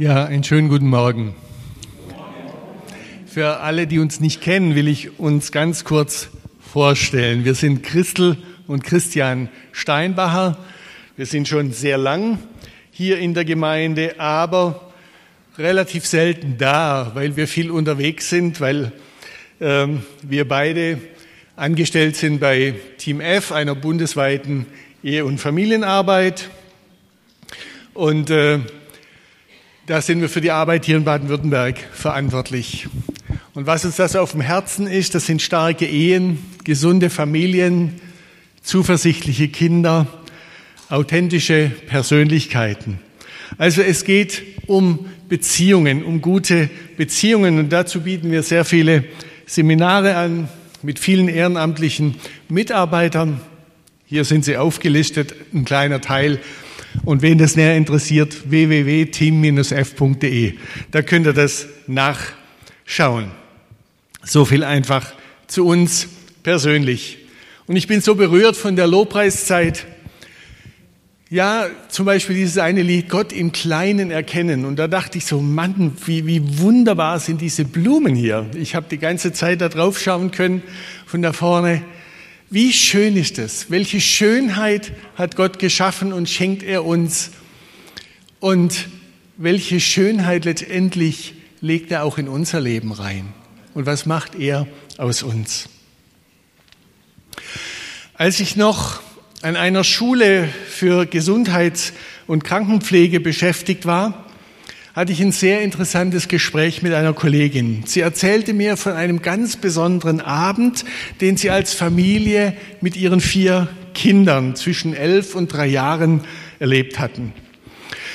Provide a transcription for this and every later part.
Ja, einen schönen guten Morgen. Für alle, die uns nicht kennen, will ich uns ganz kurz vorstellen. Wir sind Christel und Christian Steinbacher. Wir sind schon sehr lang hier in der Gemeinde, aber relativ selten da, weil wir viel unterwegs sind, weil ähm, wir beide angestellt sind bei Team F, einer bundesweiten Ehe- und Familienarbeit. Und äh, da sind wir für die Arbeit hier in Baden-Württemberg verantwortlich. Und was uns das auf dem Herzen ist, das sind starke Ehen, gesunde Familien, zuversichtliche Kinder, authentische Persönlichkeiten. Also es geht um Beziehungen, um gute Beziehungen. Und dazu bieten wir sehr viele Seminare an mit vielen ehrenamtlichen Mitarbeitern. Hier sind sie aufgelistet, ein kleiner Teil. Und wen das näher interessiert, www.team-f.de. Da könnt ihr das nachschauen. So viel einfach zu uns persönlich. Und ich bin so berührt von der Lobpreiszeit. Ja, zum Beispiel dieses eine Lied, Gott im Kleinen erkennen. Und da dachte ich so, Mann, wie, wie wunderbar sind diese Blumen hier. Ich habe die ganze Zeit da drauf schauen können, von da vorne. Wie schön ist es? Welche Schönheit hat Gott geschaffen und schenkt er uns? Und welche Schönheit letztendlich legt er auch in unser Leben rein? Und was macht er aus uns? Als ich noch an einer Schule für Gesundheits- und Krankenpflege beschäftigt war, hatte ich ein sehr interessantes Gespräch mit einer Kollegin. Sie erzählte mir von einem ganz besonderen Abend, den sie als Familie mit ihren vier Kindern zwischen elf und drei Jahren erlebt hatten.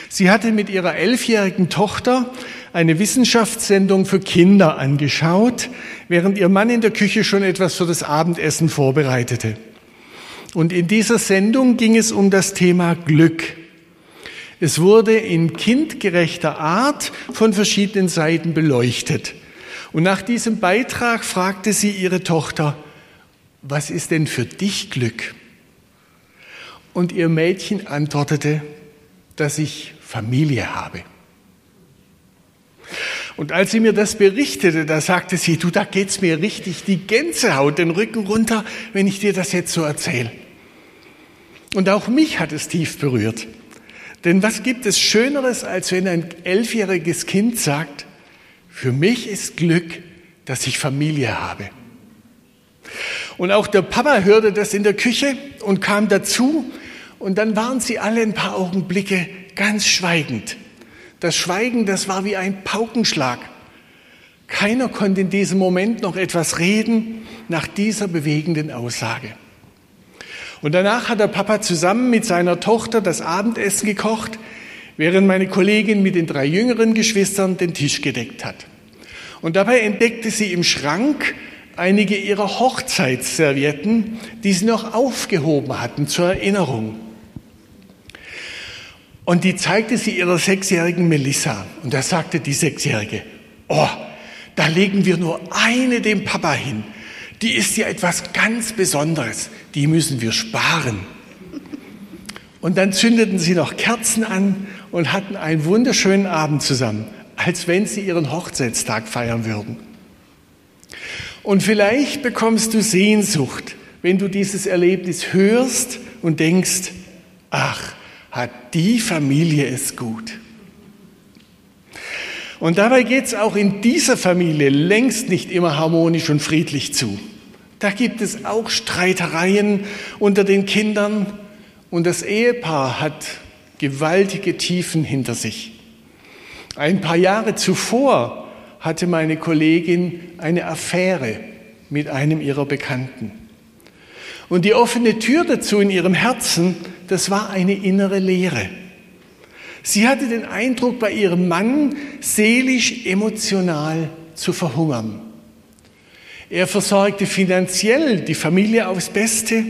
Sie hatte mit ihrer elfjährigen Tochter eine Wissenschaftssendung für Kinder angeschaut, während ihr Mann in der Küche schon etwas für das Abendessen vorbereitete. Und in dieser Sendung ging es um das Thema Glück. Es wurde in kindgerechter Art von verschiedenen Seiten beleuchtet. Und nach diesem Beitrag fragte sie ihre Tochter, was ist denn für dich Glück? Und ihr Mädchen antwortete, dass ich Familie habe. Und als sie mir das berichtete, da sagte sie, du, da geht's mir richtig die Gänsehaut den Rücken runter, wenn ich dir das jetzt so erzähle. Und auch mich hat es tief berührt. Denn was gibt es Schöneres, als wenn ein elfjähriges Kind sagt, für mich ist Glück, dass ich Familie habe. Und auch der Papa hörte das in der Küche und kam dazu. Und dann waren sie alle ein paar Augenblicke ganz schweigend. Das Schweigen, das war wie ein Paukenschlag. Keiner konnte in diesem Moment noch etwas reden nach dieser bewegenden Aussage. Und danach hat der Papa zusammen mit seiner Tochter das Abendessen gekocht, während meine Kollegin mit den drei jüngeren Geschwistern den Tisch gedeckt hat. Und dabei entdeckte sie im Schrank einige ihrer Hochzeitsservietten, die sie noch aufgehoben hatten zur Erinnerung. Und die zeigte sie ihrer sechsjährigen Melissa. Und da sagte die Sechsjährige, oh, da legen wir nur eine dem Papa hin die ist ja etwas ganz Besonderes, die müssen wir sparen. Und dann zündeten sie noch Kerzen an und hatten einen wunderschönen Abend zusammen, als wenn sie ihren Hochzeitstag feiern würden. Und vielleicht bekommst du Sehnsucht, wenn du dieses Erlebnis hörst und denkst, ach, hat die Familie es gut. Und dabei geht es auch in dieser Familie längst nicht immer harmonisch und friedlich zu. Da gibt es auch Streitereien unter den Kindern und das Ehepaar hat gewaltige Tiefen hinter sich. Ein paar Jahre zuvor hatte meine Kollegin eine Affäre mit einem ihrer Bekannten. Und die offene Tür dazu in ihrem Herzen, das war eine innere Leere. Sie hatte den Eindruck, bei ihrem Mann seelisch, emotional zu verhungern. Er versorgte finanziell die Familie aufs Beste,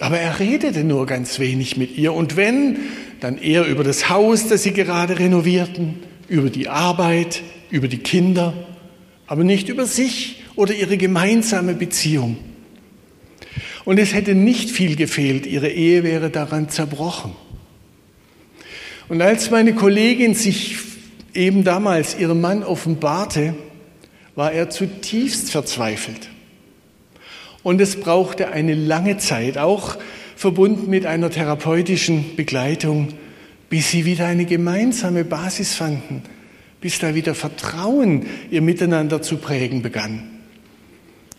aber er redete nur ganz wenig mit ihr. Und wenn, dann eher über das Haus, das sie gerade renovierten, über die Arbeit, über die Kinder, aber nicht über sich oder ihre gemeinsame Beziehung. Und es hätte nicht viel gefehlt, ihre Ehe wäre daran zerbrochen. Und als meine Kollegin sich eben damals ihrem Mann offenbarte, war er zutiefst verzweifelt. Und es brauchte eine lange Zeit, auch verbunden mit einer therapeutischen Begleitung, bis sie wieder eine gemeinsame Basis fanden, bis da wieder Vertrauen ihr Miteinander zu prägen begann.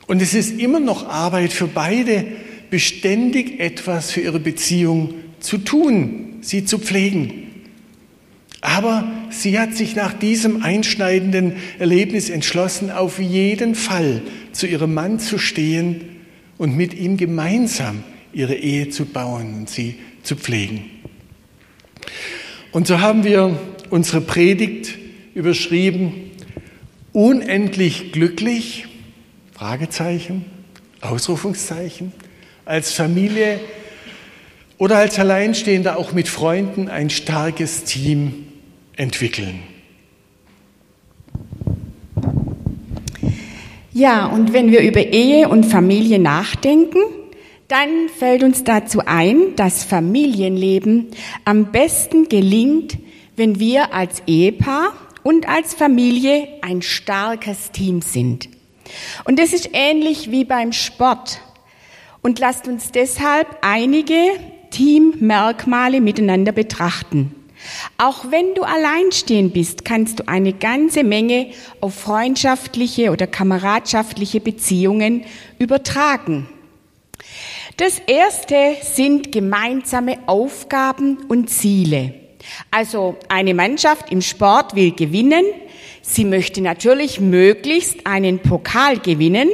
Und es ist immer noch Arbeit für beide, beständig etwas für ihre Beziehung zu tun, sie zu pflegen. Aber sie hat sich nach diesem einschneidenden Erlebnis entschlossen, auf jeden Fall zu ihrem Mann zu stehen und mit ihm gemeinsam ihre Ehe zu bauen und sie zu pflegen. Und so haben wir unsere Predigt überschrieben, unendlich glücklich, Fragezeichen, Ausrufungszeichen, als Familie oder als Alleinstehender auch mit Freunden ein starkes Team entwickeln. Ja, und wenn wir über Ehe und Familie nachdenken, dann fällt uns dazu ein, dass Familienleben am besten gelingt, wenn wir als Ehepaar und als Familie ein starkes Team sind. Und das ist ähnlich wie beim Sport. Und lasst uns deshalb einige Teammerkmale miteinander betrachten. Auch wenn du alleinstehend bist, kannst du eine ganze Menge auf freundschaftliche oder kameradschaftliche Beziehungen übertragen. Das erste sind gemeinsame Aufgaben und Ziele. Also eine Mannschaft im Sport will gewinnen. Sie möchte natürlich möglichst einen Pokal gewinnen.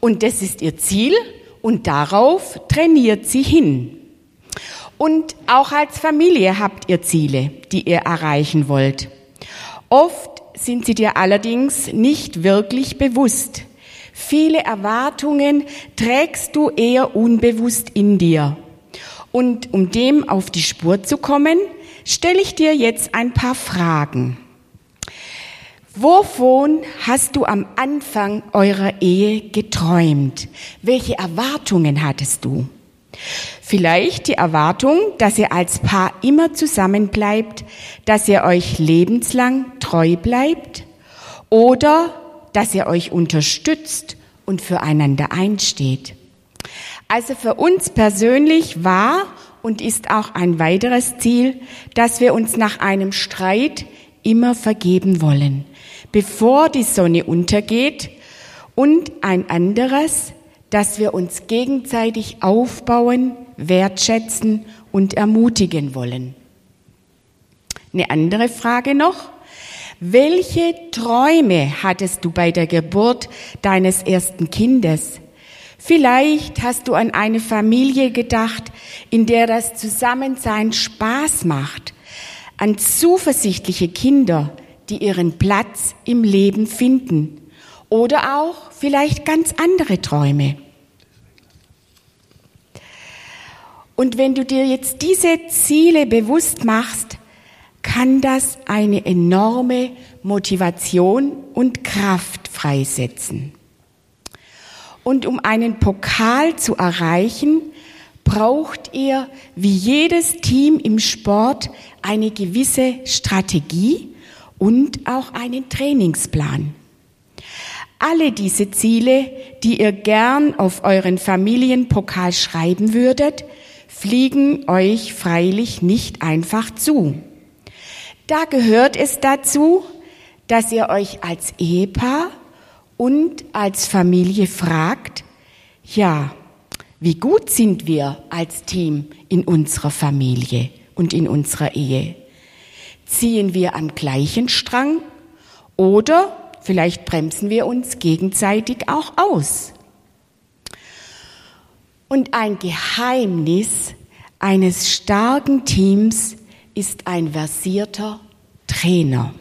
Und das ist ihr Ziel. Und darauf trainiert sie hin. Und auch als Familie habt ihr Ziele, die ihr erreichen wollt. Oft sind sie dir allerdings nicht wirklich bewusst. Viele Erwartungen trägst du eher unbewusst in dir. Und um dem auf die Spur zu kommen, stelle ich dir jetzt ein paar Fragen. Wovon hast du am Anfang eurer Ehe geträumt? Welche Erwartungen hattest du? Vielleicht die Erwartung, dass ihr als Paar immer zusammen bleibt, dass ihr euch lebenslang treu bleibt oder dass ihr euch unterstützt und füreinander einsteht. Also für uns persönlich war und ist auch ein weiteres Ziel, dass wir uns nach einem Streit immer vergeben wollen, bevor die Sonne untergeht und ein anderes, dass wir uns gegenseitig aufbauen, wertschätzen und ermutigen wollen. Eine andere Frage noch. Welche Träume hattest du bei der Geburt deines ersten Kindes? Vielleicht hast du an eine Familie gedacht, in der das Zusammensein Spaß macht, an zuversichtliche Kinder, die ihren Platz im Leben finden oder auch vielleicht ganz andere Träume. Und wenn du dir jetzt diese Ziele bewusst machst, kann das eine enorme Motivation und Kraft freisetzen. Und um einen Pokal zu erreichen, braucht ihr wie jedes Team im Sport eine gewisse Strategie und auch einen Trainingsplan. Alle diese Ziele, die ihr gern auf euren Familienpokal schreiben würdet, fliegen euch freilich nicht einfach zu. Da gehört es dazu, dass ihr euch als Ehepaar und als Familie fragt, ja, wie gut sind wir als Team in unserer Familie und in unserer Ehe? Ziehen wir am gleichen Strang oder Vielleicht bremsen wir uns gegenseitig auch aus. Und ein Geheimnis eines starken Teams ist ein versierter Trainer.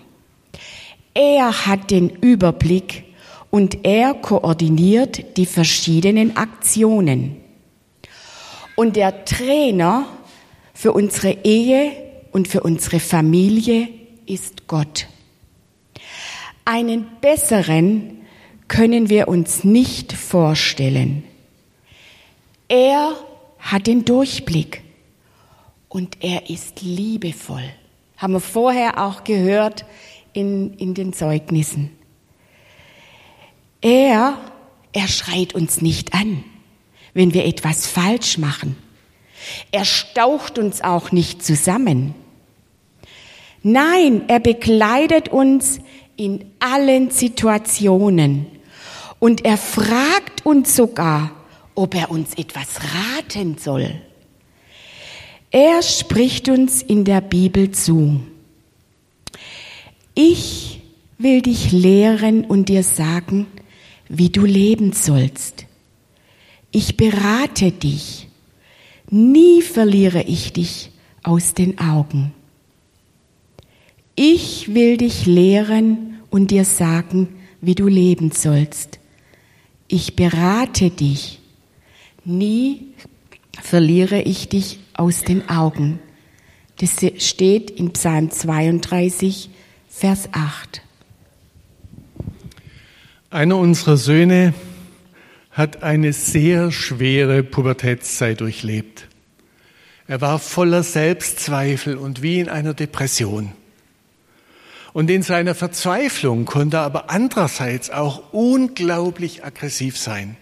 Er hat den Überblick und er koordiniert die verschiedenen Aktionen. Und der Trainer für unsere Ehe und für unsere Familie ist Gott. Einen besseren können wir uns nicht vorstellen. Er hat den Durchblick und er ist liebevoll. Haben wir vorher auch gehört, in, in den Zeugnissen. Er, er schreit uns nicht an, wenn wir etwas falsch machen. Er staucht uns auch nicht zusammen. Nein, er begleitet uns in allen Situationen. Und er fragt uns sogar, ob er uns etwas raten soll. Er spricht uns in der Bibel zu. Ich will dich lehren und dir sagen, wie du leben sollst. Ich berate dich. Nie verliere ich dich aus den Augen. Ich will dich lehren und dir sagen, wie du leben sollst. Ich berate dich. Nie verliere ich dich aus den Augen. Das steht in Psalm 32, Vers 8. Einer unserer Söhne hat eine sehr schwere Pubertätszeit durchlebt. Er war voller Selbstzweifel und wie in einer Depression. Und in seiner Verzweiflung konnte er aber andererseits auch unglaublich aggressiv sein.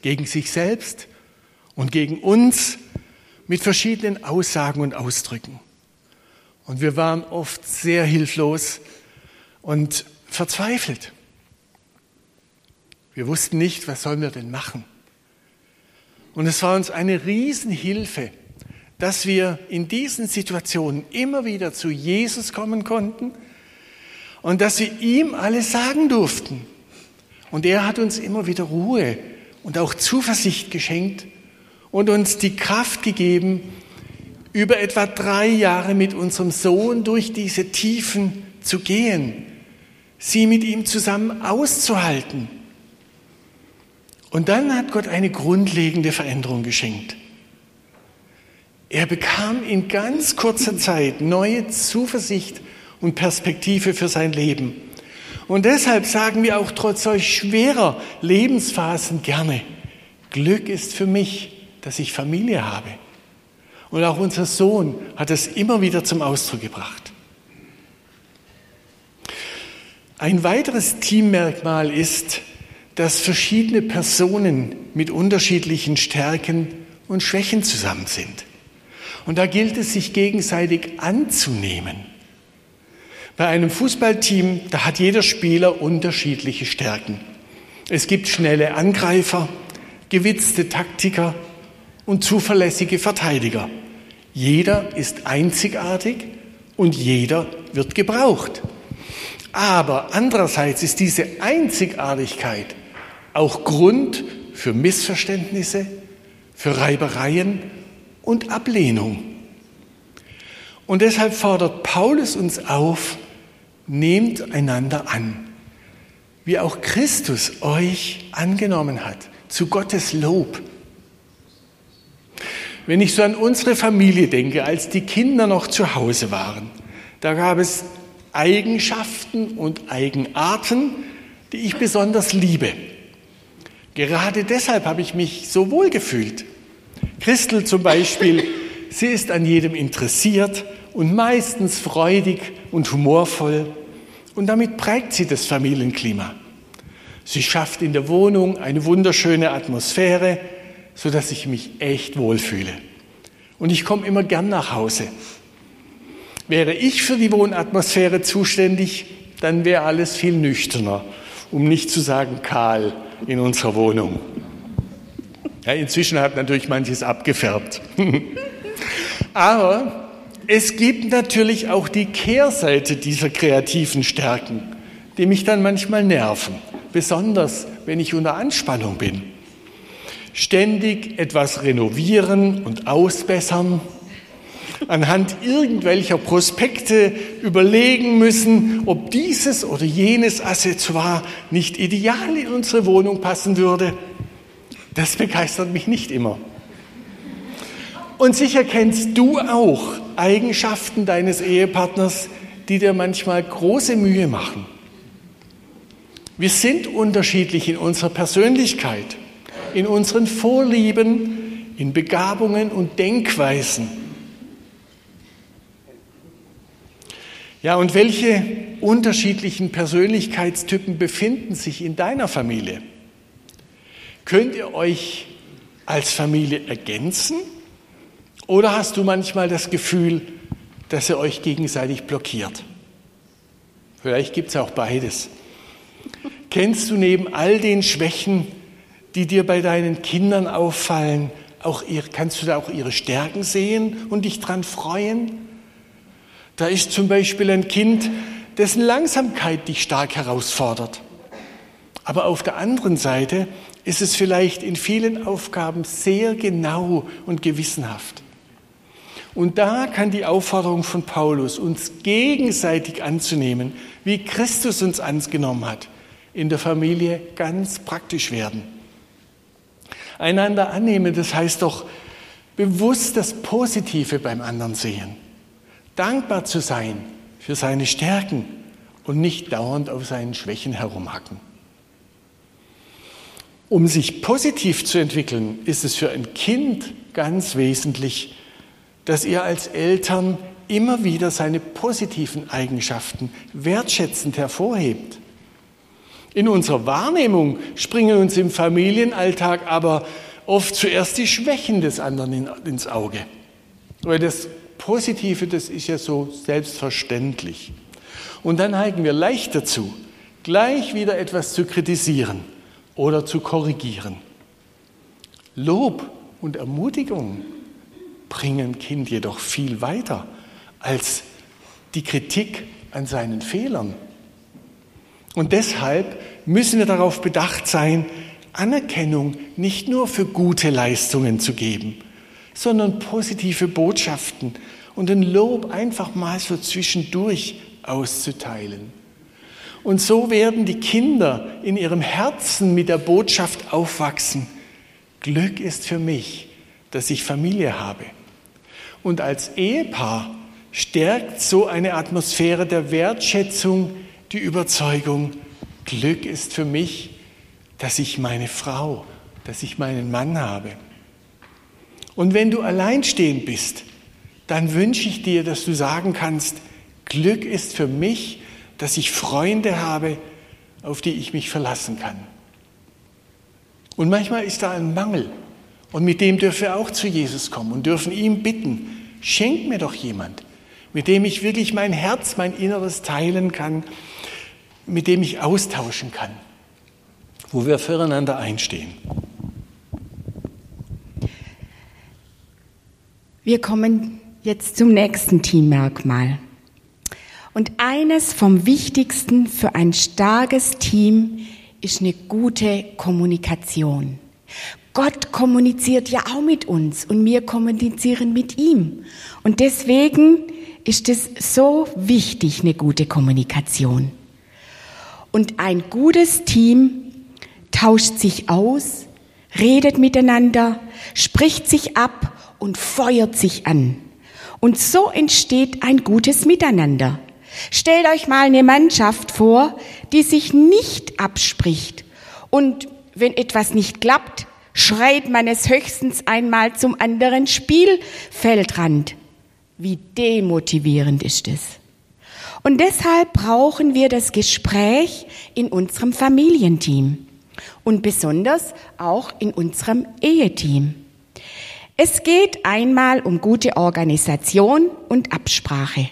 Gegen sich selbst und gegen uns mit verschiedenen Aussagen und Ausdrücken. Und wir waren oft sehr hilflos und verzweifelt. Wir wussten nicht, was sollen wir denn machen. Und es war uns eine Riesenhilfe, dass wir in diesen Situationen immer wieder zu Jesus kommen konnten und dass wir ihm alles sagen durften. Und er hat uns immer wieder Ruhe und auch Zuversicht geschenkt und uns die Kraft gegeben, über etwa drei Jahre mit unserem Sohn durch diese Tiefen zu gehen, sie mit ihm zusammen auszuhalten. Und dann hat Gott eine grundlegende Veränderung geschenkt. Er bekam in ganz kurzer Zeit neue Zuversicht und Perspektive für sein Leben. Und deshalb sagen wir auch trotz solch schwerer Lebensphasen gerne, Glück ist für mich, dass ich Familie habe. Und auch unser Sohn hat es immer wieder zum Ausdruck gebracht. Ein weiteres Teammerkmal ist, dass verschiedene Personen mit unterschiedlichen Stärken und Schwächen zusammen sind. Und da gilt es, sich gegenseitig anzunehmen. Bei einem Fußballteam, da hat jeder Spieler unterschiedliche Stärken. Es gibt schnelle Angreifer, gewitzte Taktiker und zuverlässige Verteidiger. Jeder ist einzigartig und jeder wird gebraucht. Aber andererseits ist diese Einzigartigkeit auch Grund für Missverständnisse, für Reibereien und Ablehnung. Und deshalb fordert Paulus uns auf, nehmt einander an, wie auch Christus euch angenommen hat, zu Gottes Lob. Wenn ich so an unsere Familie denke, als die Kinder noch zu Hause waren, da gab es Eigenschaften und Eigenarten, die ich besonders liebe. Gerade deshalb habe ich mich so wohl gefühlt. Christel zum Beispiel, sie ist an jedem interessiert und meistens freudig und humorvoll und damit prägt sie das Familienklima. Sie schafft in der Wohnung eine wunderschöne Atmosphäre, so dass ich mich echt wohlfühle. Und ich komme immer gern nach Hause. Wäre ich für die Wohnatmosphäre zuständig, dann wäre alles viel nüchterner, um nicht zu sagen kahl in unserer Wohnung. Ja, inzwischen hat natürlich manches abgefärbt. Aber es gibt natürlich auch die Kehrseite dieser kreativen Stärken, die mich dann manchmal nerven, besonders wenn ich unter Anspannung bin ständig etwas renovieren und ausbessern, anhand irgendwelcher Prospekte überlegen müssen, ob dieses oder jenes Accessoire nicht ideal in unsere Wohnung passen würde. Das begeistert mich nicht immer. Und sicher kennst du auch Eigenschaften deines Ehepartners, die dir manchmal große Mühe machen. Wir sind unterschiedlich in unserer Persönlichkeit in unseren Vorlieben, in Begabungen und Denkweisen. Ja, und welche unterschiedlichen Persönlichkeitstypen befinden sich in deiner Familie? Könnt ihr euch als Familie ergänzen? Oder hast du manchmal das Gefühl, dass ihr euch gegenseitig blockiert? Vielleicht gibt es auch beides. Kennst du neben all den Schwächen, die dir bei deinen Kindern auffallen, auch ihr, kannst du da auch ihre Stärken sehen und dich dran freuen? Da ist zum Beispiel ein Kind, dessen Langsamkeit dich stark herausfordert. Aber auf der anderen Seite ist es vielleicht in vielen Aufgaben sehr genau und gewissenhaft. Und da kann die Aufforderung von Paulus, uns gegenseitig anzunehmen, wie Christus uns angenommen hat, in der Familie ganz praktisch werden. Einander annehmen, das heißt doch bewusst das Positive beim anderen sehen, dankbar zu sein für seine Stärken und nicht dauernd auf seinen Schwächen herumhacken. Um sich positiv zu entwickeln, ist es für ein Kind ganz wesentlich, dass ihr als Eltern immer wieder seine positiven Eigenschaften wertschätzend hervorhebt. In unserer Wahrnehmung springen uns im Familienalltag aber oft zuerst die Schwächen des anderen ins Auge. Weil das Positive, das ist ja so selbstverständlich. Und dann neigen wir leicht dazu, gleich wieder etwas zu kritisieren oder zu korrigieren. Lob und Ermutigung bringen Kind jedoch viel weiter als die Kritik an seinen Fehlern. Und deshalb müssen wir darauf bedacht sein, Anerkennung nicht nur für gute Leistungen zu geben, sondern positive Botschaften und ein Lob einfach mal so zwischendurch auszuteilen. Und so werden die Kinder in ihrem Herzen mit der Botschaft aufwachsen, Glück ist für mich, dass ich Familie habe. Und als Ehepaar stärkt so eine Atmosphäre der Wertschätzung die Überzeugung, Glück ist für mich, dass ich meine Frau, dass ich meinen Mann habe. Und wenn du alleinstehend bist, dann wünsche ich dir, dass du sagen kannst, Glück ist für mich, dass ich Freunde habe, auf die ich mich verlassen kann. Und manchmal ist da ein Mangel. Und mit dem dürfen wir auch zu Jesus kommen und dürfen ihm bitten, schenk mir doch jemand, mit dem ich wirklich mein Herz, mein Inneres teilen kann, mit dem ich austauschen kann, wo wir füreinander einstehen. Wir kommen jetzt zum nächsten Teammerkmal. Und eines vom Wichtigsten für ein starkes Team ist eine gute Kommunikation. Gott kommuniziert ja auch mit uns und wir kommunizieren mit ihm. Und deswegen ist es so wichtig, eine gute Kommunikation. Und ein gutes Team tauscht sich aus, redet miteinander, spricht sich ab und feuert sich an. Und so entsteht ein gutes Miteinander. Stellt euch mal eine Mannschaft vor, die sich nicht abspricht. Und wenn etwas nicht klappt, schreit man es höchstens einmal zum anderen Spielfeldrand. Wie demotivierend ist es. Und deshalb brauchen wir das Gespräch in unserem Familienteam und besonders auch in unserem Eheteam. Es geht einmal um gute Organisation und Absprache.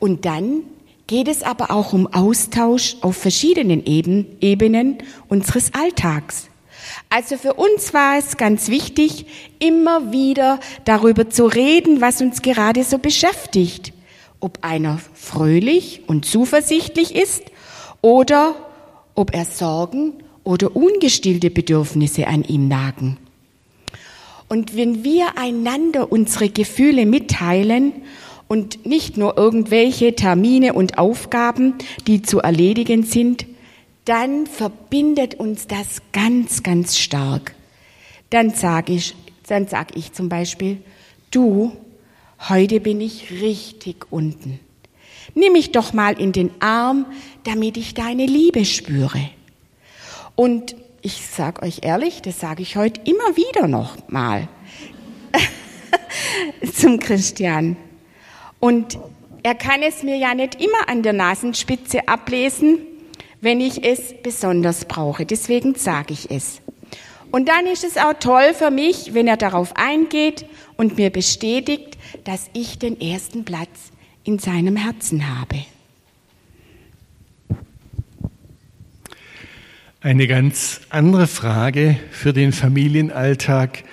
Und dann geht es aber auch um Austausch auf verschiedenen Ebenen unseres Alltags. Also für uns war es ganz wichtig, immer wieder darüber zu reden, was uns gerade so beschäftigt. Ob einer fröhlich und zuversichtlich ist oder ob er Sorgen oder ungestillte Bedürfnisse an ihm nagen. Und wenn wir einander unsere Gefühle mitteilen und nicht nur irgendwelche Termine und Aufgaben, die zu erledigen sind, dann verbindet uns das ganz, ganz stark. Dann sage ich, dann sag ich zum Beispiel, du, heute bin ich richtig unten. Nimm mich doch mal in den Arm, damit ich deine Liebe spüre. Und ich sag euch ehrlich, das sage ich heute immer wieder noch mal zum Christian. Und er kann es mir ja nicht immer an der Nasenspitze ablesen, wenn ich es besonders brauche. Deswegen sage ich es. Und dann ist es auch toll für mich, wenn er darauf eingeht und mir bestätigt, dass ich den ersten Platz in seinem Herzen habe. Eine ganz andere Frage für den Familienalltag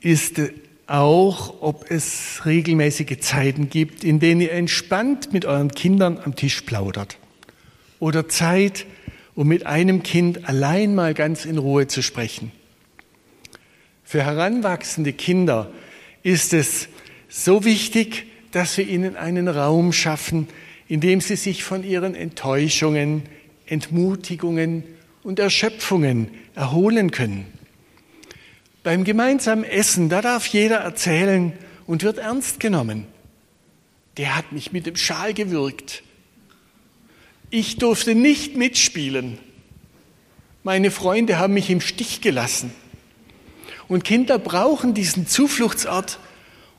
ist auch, ob es regelmäßige Zeiten gibt, in denen ihr entspannt mit euren Kindern am Tisch plaudert. Oder Zeit, um mit einem Kind allein mal ganz in Ruhe zu sprechen. Für heranwachsende Kinder ist es so wichtig, dass wir ihnen einen Raum schaffen, in dem sie sich von ihren Enttäuschungen, Entmutigungen und Erschöpfungen erholen können. Beim gemeinsamen Essen, da darf jeder erzählen und wird ernst genommen. Der hat mich mit dem Schal gewürgt. Ich durfte nicht mitspielen. Meine Freunde haben mich im Stich gelassen. Und Kinder brauchen diesen Zufluchtsort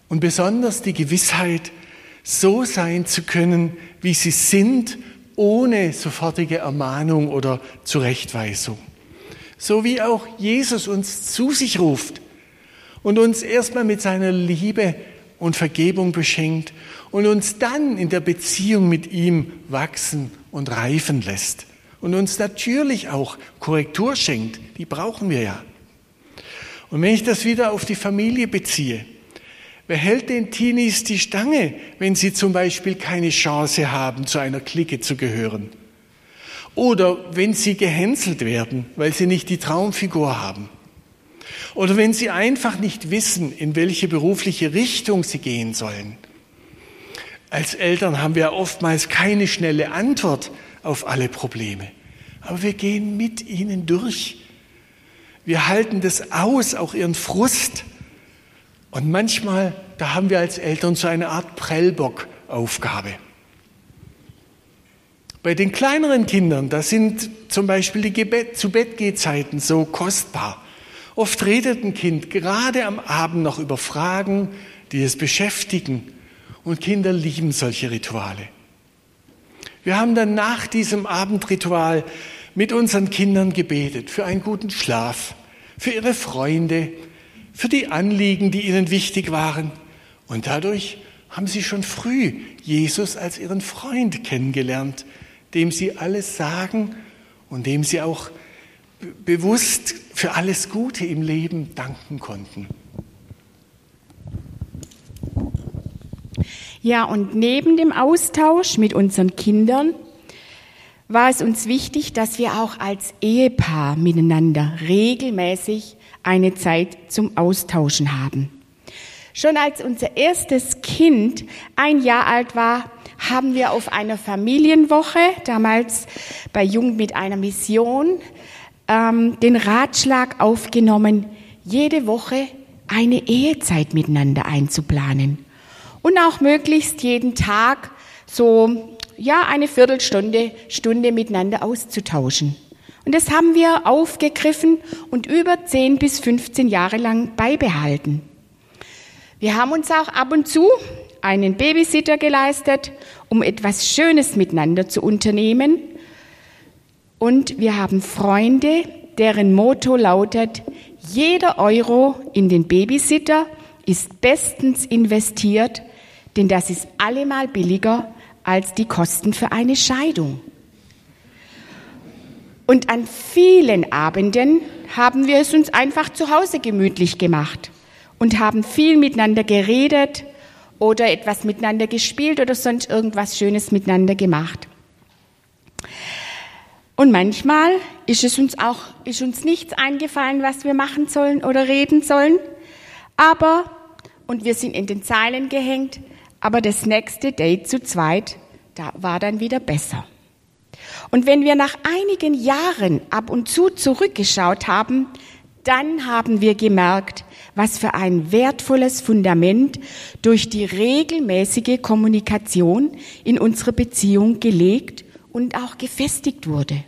und besonders die Gewissheit, so sein zu können, wie sie sind, ohne sofortige Ermahnung oder Zurechtweisung so wie auch Jesus uns zu sich ruft und uns erstmal mit seiner Liebe und Vergebung beschenkt und uns dann in der Beziehung mit ihm wachsen und reifen lässt und uns natürlich auch Korrektur schenkt, die brauchen wir ja. Und wenn ich das wieder auf die Familie beziehe, wer hält den Teenies die Stange, wenn sie zum Beispiel keine Chance haben, zu einer Clique zu gehören? Oder wenn sie gehänselt werden, weil sie nicht die Traumfigur haben. Oder wenn sie einfach nicht wissen, in welche berufliche Richtung sie gehen sollen. Als Eltern haben wir oftmals keine schnelle Antwort auf alle Probleme. Aber wir gehen mit ihnen durch. Wir halten das aus, auch ihren Frust. Und manchmal, da haben wir als Eltern so eine Art Prellbock-Aufgabe. Bei den kleineren Kindern, da sind zum Beispiel die Gebet zu Bettgehzeiten so kostbar. Oft redet ein Kind gerade am Abend noch über Fragen, die es beschäftigen. Und Kinder lieben solche Rituale. Wir haben dann nach diesem Abendritual mit unseren Kindern gebetet für einen guten Schlaf, für ihre Freunde, für die Anliegen, die ihnen wichtig waren. Und dadurch haben sie schon früh Jesus als ihren Freund kennengelernt, dem sie alles sagen und dem sie auch bewusst für alles Gute im Leben danken konnten. Ja, und neben dem Austausch mit unseren Kindern war es uns wichtig, dass wir auch als Ehepaar miteinander regelmäßig eine Zeit zum Austauschen haben. Schon als unser erstes Kind ein Jahr alt war, haben wir auf einer Familienwoche, damals bei Jung mit einer Mission, ähm, den Ratschlag aufgenommen, jede Woche eine Ehezeit miteinander einzuplanen und auch möglichst jeden Tag so ja eine Viertelstunde Stunde miteinander auszutauschen. Und das haben wir aufgegriffen und über 10 bis 15 Jahre lang beibehalten. Wir haben uns auch ab und zu einen Babysitter geleistet, um etwas Schönes miteinander zu unternehmen. Und wir haben Freunde, deren Motto lautet, jeder Euro in den Babysitter ist bestens investiert, denn das ist allemal billiger als die Kosten für eine Scheidung. Und an vielen Abenden haben wir es uns einfach zu Hause gemütlich gemacht und haben viel miteinander geredet, oder etwas miteinander gespielt oder sonst irgendwas Schönes miteinander gemacht. Und manchmal ist es uns auch, ist uns nichts eingefallen, was wir machen sollen oder reden sollen. Aber, und wir sind in den Zeilen gehängt, aber das nächste Date zu zweit, da war dann wieder besser. Und wenn wir nach einigen Jahren ab und zu zurückgeschaut haben, dann haben wir gemerkt, was für ein wertvolles Fundament durch die regelmäßige Kommunikation in unsere Beziehung gelegt und auch gefestigt wurde.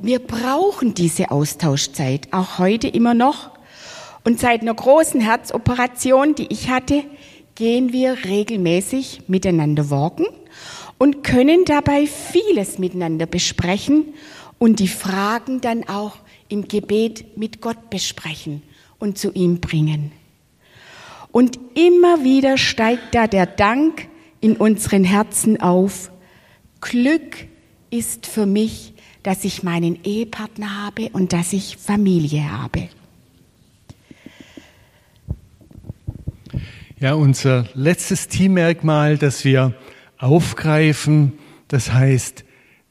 Wir brauchen diese Austauschzeit auch heute immer noch. Und seit einer großen Herzoperation, die ich hatte, gehen wir regelmäßig miteinander walken und können dabei vieles miteinander besprechen und die Fragen dann auch im Gebet mit Gott besprechen und zu ihm bringen. Und immer wieder steigt da der Dank in unseren Herzen auf. Glück ist für mich, dass ich meinen Ehepartner habe und dass ich Familie habe. Ja, unser letztes Teammerkmal, das wir aufgreifen, das heißt,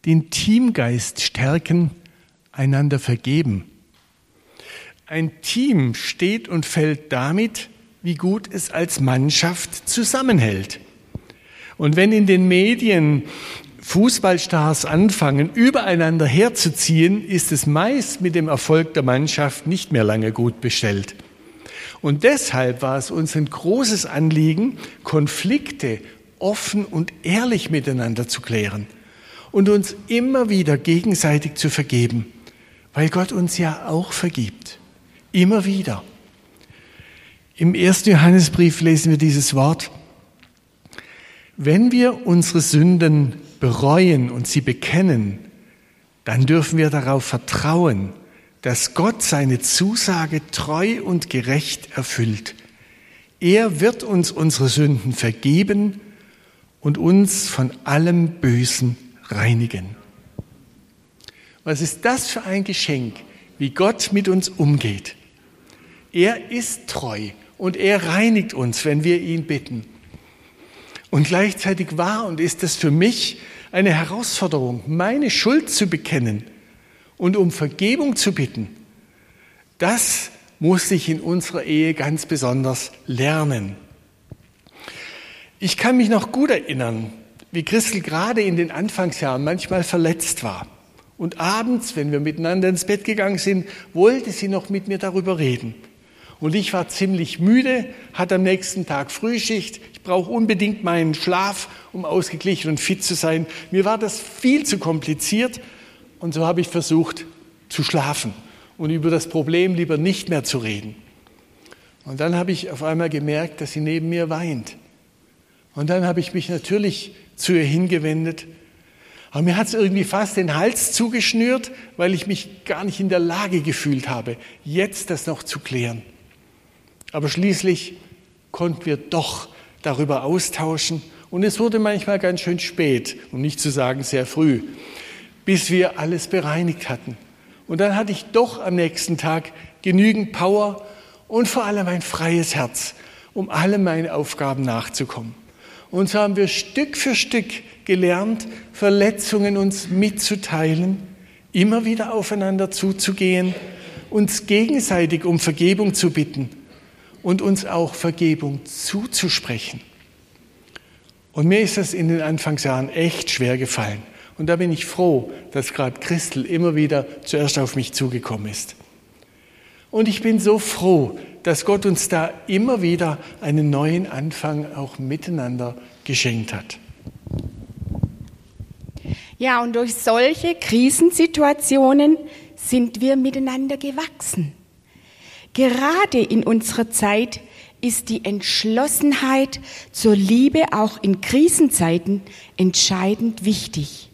den Teamgeist stärken, einander vergeben. Ein Team steht und fällt damit, wie gut es als Mannschaft zusammenhält. Und wenn in den Medien Fußballstars anfangen, übereinander herzuziehen, ist es meist mit dem Erfolg der Mannschaft nicht mehr lange gut bestellt. Und deshalb war es uns ein großes Anliegen, Konflikte offen und ehrlich miteinander zu klären und uns immer wieder gegenseitig zu vergeben, weil Gott uns ja auch vergibt. Immer wieder. Im ersten Johannesbrief lesen wir dieses Wort. Wenn wir unsere Sünden bereuen und sie bekennen, dann dürfen wir darauf vertrauen, dass Gott seine Zusage treu und gerecht erfüllt. Er wird uns unsere Sünden vergeben und uns von allem Bösen reinigen. Was ist das für ein Geschenk, wie Gott mit uns umgeht? Er ist treu und er reinigt uns, wenn wir ihn bitten. Und gleichzeitig war und ist es für mich eine Herausforderung, meine Schuld zu bekennen und um Vergebung zu bitten, das muss ich in unserer Ehe ganz besonders lernen. Ich kann mich noch gut erinnern, wie Christel gerade in den Anfangsjahren manchmal verletzt war. Und abends, wenn wir miteinander ins Bett gegangen sind, wollte sie noch mit mir darüber reden. Und ich war ziemlich müde, hatte am nächsten Tag Frühschicht. Ich brauche unbedingt meinen Schlaf, um ausgeglichen und fit zu sein. Mir war das viel zu kompliziert und so habe ich versucht zu schlafen und über das Problem lieber nicht mehr zu reden. Und dann habe ich auf einmal gemerkt, dass sie neben mir weint. Und dann habe ich mich natürlich zu ihr hingewendet. Aber mir hat es irgendwie fast den Hals zugeschnürt, weil ich mich gar nicht in der Lage gefühlt habe, jetzt das noch zu klären. Aber schließlich konnten wir doch darüber austauschen und es wurde manchmal ganz schön spät, um nicht zu sagen sehr früh bis wir alles bereinigt hatten. Und dann hatte ich doch am nächsten Tag genügend Power und vor allem ein freies Herz, um alle meine Aufgaben nachzukommen. Und so haben wir Stück für Stück gelernt, Verletzungen uns mitzuteilen, immer wieder aufeinander zuzugehen, uns gegenseitig um Vergebung zu bitten und uns auch Vergebung zuzusprechen. Und mir ist das in den Anfangsjahren echt schwer gefallen. Und da bin ich froh, dass gerade Christel immer wieder zuerst auf mich zugekommen ist. Und ich bin so froh, dass Gott uns da immer wieder einen neuen Anfang auch miteinander geschenkt hat. Ja, und durch solche Krisensituationen sind wir miteinander gewachsen. Gerade in unserer Zeit ist die Entschlossenheit zur Liebe auch in Krisenzeiten entscheidend wichtig.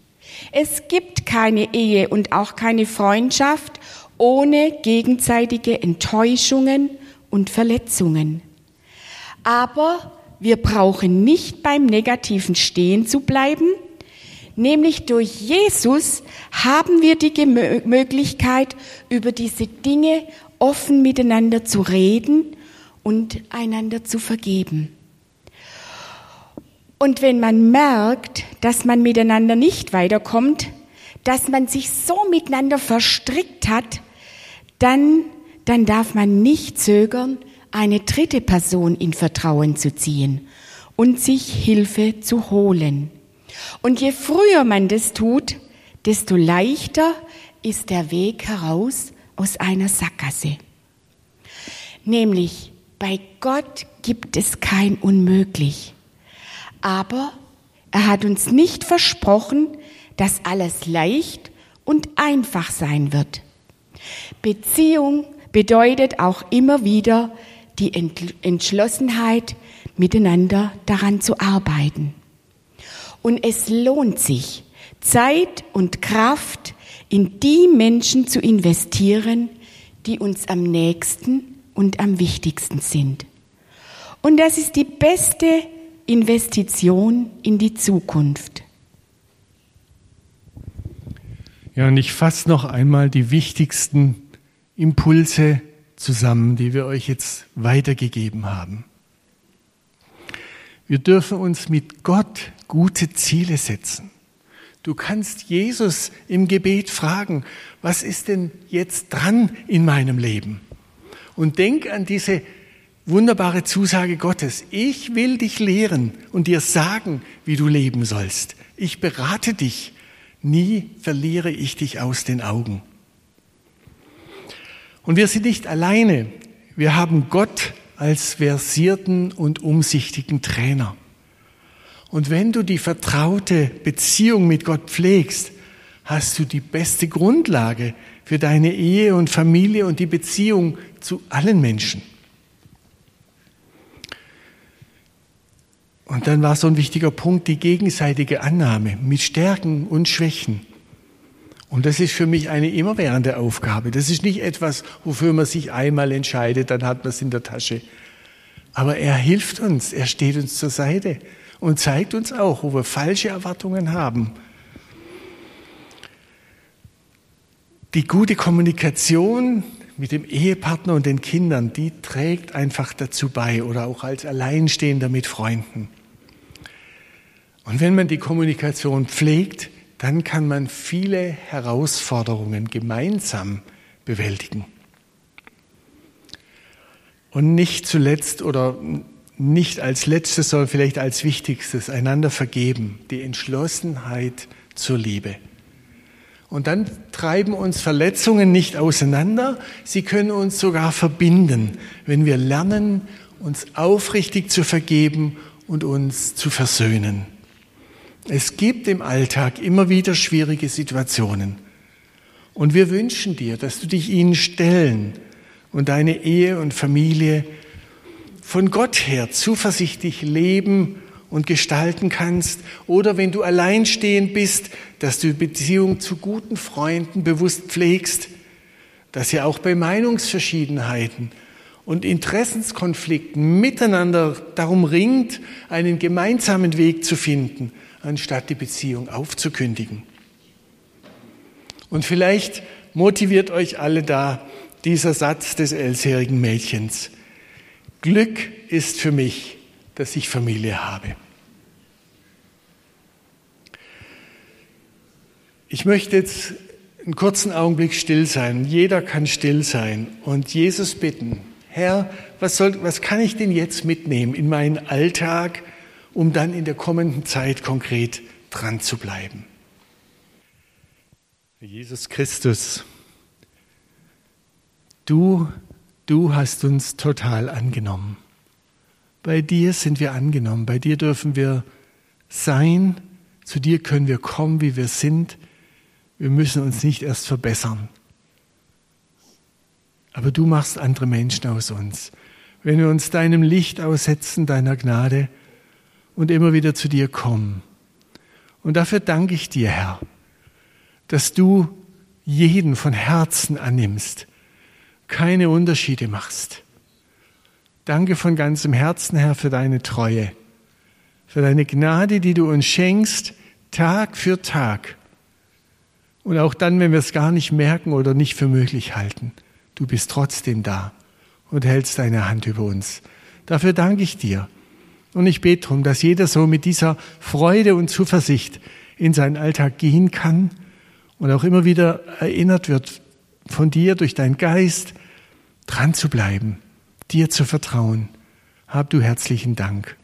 Es gibt keine Ehe und auch keine Freundschaft ohne gegenseitige Enttäuschungen und Verletzungen. Aber wir brauchen nicht beim Negativen stehen zu bleiben, nämlich durch Jesus haben wir die Möglichkeit, über diese Dinge offen miteinander zu reden und einander zu vergeben. Und wenn man merkt, dass man miteinander nicht weiterkommt, dass man sich so miteinander verstrickt hat, dann, dann darf man nicht zögern, eine dritte Person in Vertrauen zu ziehen und sich Hilfe zu holen. Und je früher man das tut, desto leichter ist der Weg heraus aus einer Sackgasse. Nämlich, bei Gott gibt es kein Unmöglich. Aber er hat uns nicht versprochen, dass alles leicht und einfach sein wird. Beziehung bedeutet auch immer wieder die Entschlossenheit, miteinander daran zu arbeiten. Und es lohnt sich, Zeit und Kraft in die Menschen zu investieren, die uns am nächsten und am wichtigsten sind. Und das ist die beste Investition in die Zukunft. Ja, und ich fasse noch einmal die wichtigsten Impulse zusammen, die wir euch jetzt weitergegeben haben. Wir dürfen uns mit Gott gute Ziele setzen. Du kannst Jesus im Gebet fragen, was ist denn jetzt dran in meinem Leben? Und denk an diese wunderbare Zusage Gottes. Ich will dich lehren und dir sagen, wie du leben sollst. Ich berate dich. Nie verliere ich dich aus den Augen. Und wir sind nicht alleine. Wir haben Gott als versierten und umsichtigen Trainer. Und wenn du die vertraute Beziehung mit Gott pflegst, hast du die beste Grundlage für deine Ehe und Familie und die Beziehung zu allen Menschen. Und dann war so ein wichtiger Punkt die gegenseitige Annahme mit Stärken und Schwächen. Und das ist für mich eine immerwährende Aufgabe. Das ist nicht etwas, wofür man sich einmal entscheidet, dann hat man es in der Tasche. Aber er hilft uns, er steht uns zur Seite und zeigt uns auch, wo wir falsche Erwartungen haben. Die gute Kommunikation mit dem Ehepartner und den Kindern, die trägt einfach dazu bei oder auch als Alleinstehender mit Freunden. Und wenn man die Kommunikation pflegt, dann kann man viele Herausforderungen gemeinsam bewältigen. Und nicht zuletzt oder nicht als letztes, sondern vielleicht als wichtigstes, einander vergeben, die Entschlossenheit zur Liebe. Und dann treiben uns Verletzungen nicht auseinander, sie können uns sogar verbinden, wenn wir lernen, uns aufrichtig zu vergeben und uns zu versöhnen. Es gibt im Alltag immer wieder schwierige Situationen. Und wir wünschen dir, dass du dich ihnen stellen und deine Ehe und Familie von Gott her zuversichtlich leben und gestalten kannst. Oder wenn du alleinstehend bist, dass du Beziehung zu guten Freunden bewusst pflegst, dass ihr auch bei Meinungsverschiedenheiten und Interessenskonflikten miteinander darum ringt, einen gemeinsamen Weg zu finden, anstatt die Beziehung aufzukündigen. Und vielleicht motiviert euch alle da dieser Satz des elfjährigen Mädchens. Glück ist für mich, dass ich Familie habe. Ich möchte jetzt einen kurzen Augenblick still sein. Jeder kann still sein und Jesus bitten, Herr, was, soll, was kann ich denn jetzt mitnehmen in meinen Alltag, um dann in der kommenden Zeit konkret dran zu bleiben? Jesus Christus, du, du hast uns total angenommen. Bei dir sind wir angenommen, bei dir dürfen wir sein, zu dir können wir kommen, wie wir sind. Wir müssen uns nicht erst verbessern. Aber du machst andere Menschen aus uns. Wenn wir uns deinem Licht aussetzen, deiner Gnade und immer wieder zu dir kommen. Und dafür danke ich dir, Herr, dass du jeden von Herzen annimmst, keine Unterschiede machst Danke von ganzem Herzen, Herr, für deine Treue, für deine Gnade, die du uns schenkst, Tag für Tag. Und auch dann, wenn wir es gar nicht merken oder nicht für möglich halten, du bist trotzdem da und hältst deine Hand über uns. Dafür danke ich dir. Und ich bete darum, dass jeder so mit dieser Freude und Zuversicht in seinen Alltag gehen kann und auch immer wieder erinnert wird von dir durch deinen Geist, dran zu bleiben dir zu vertrauen. Hab du herzlichen Dank.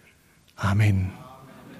Amen.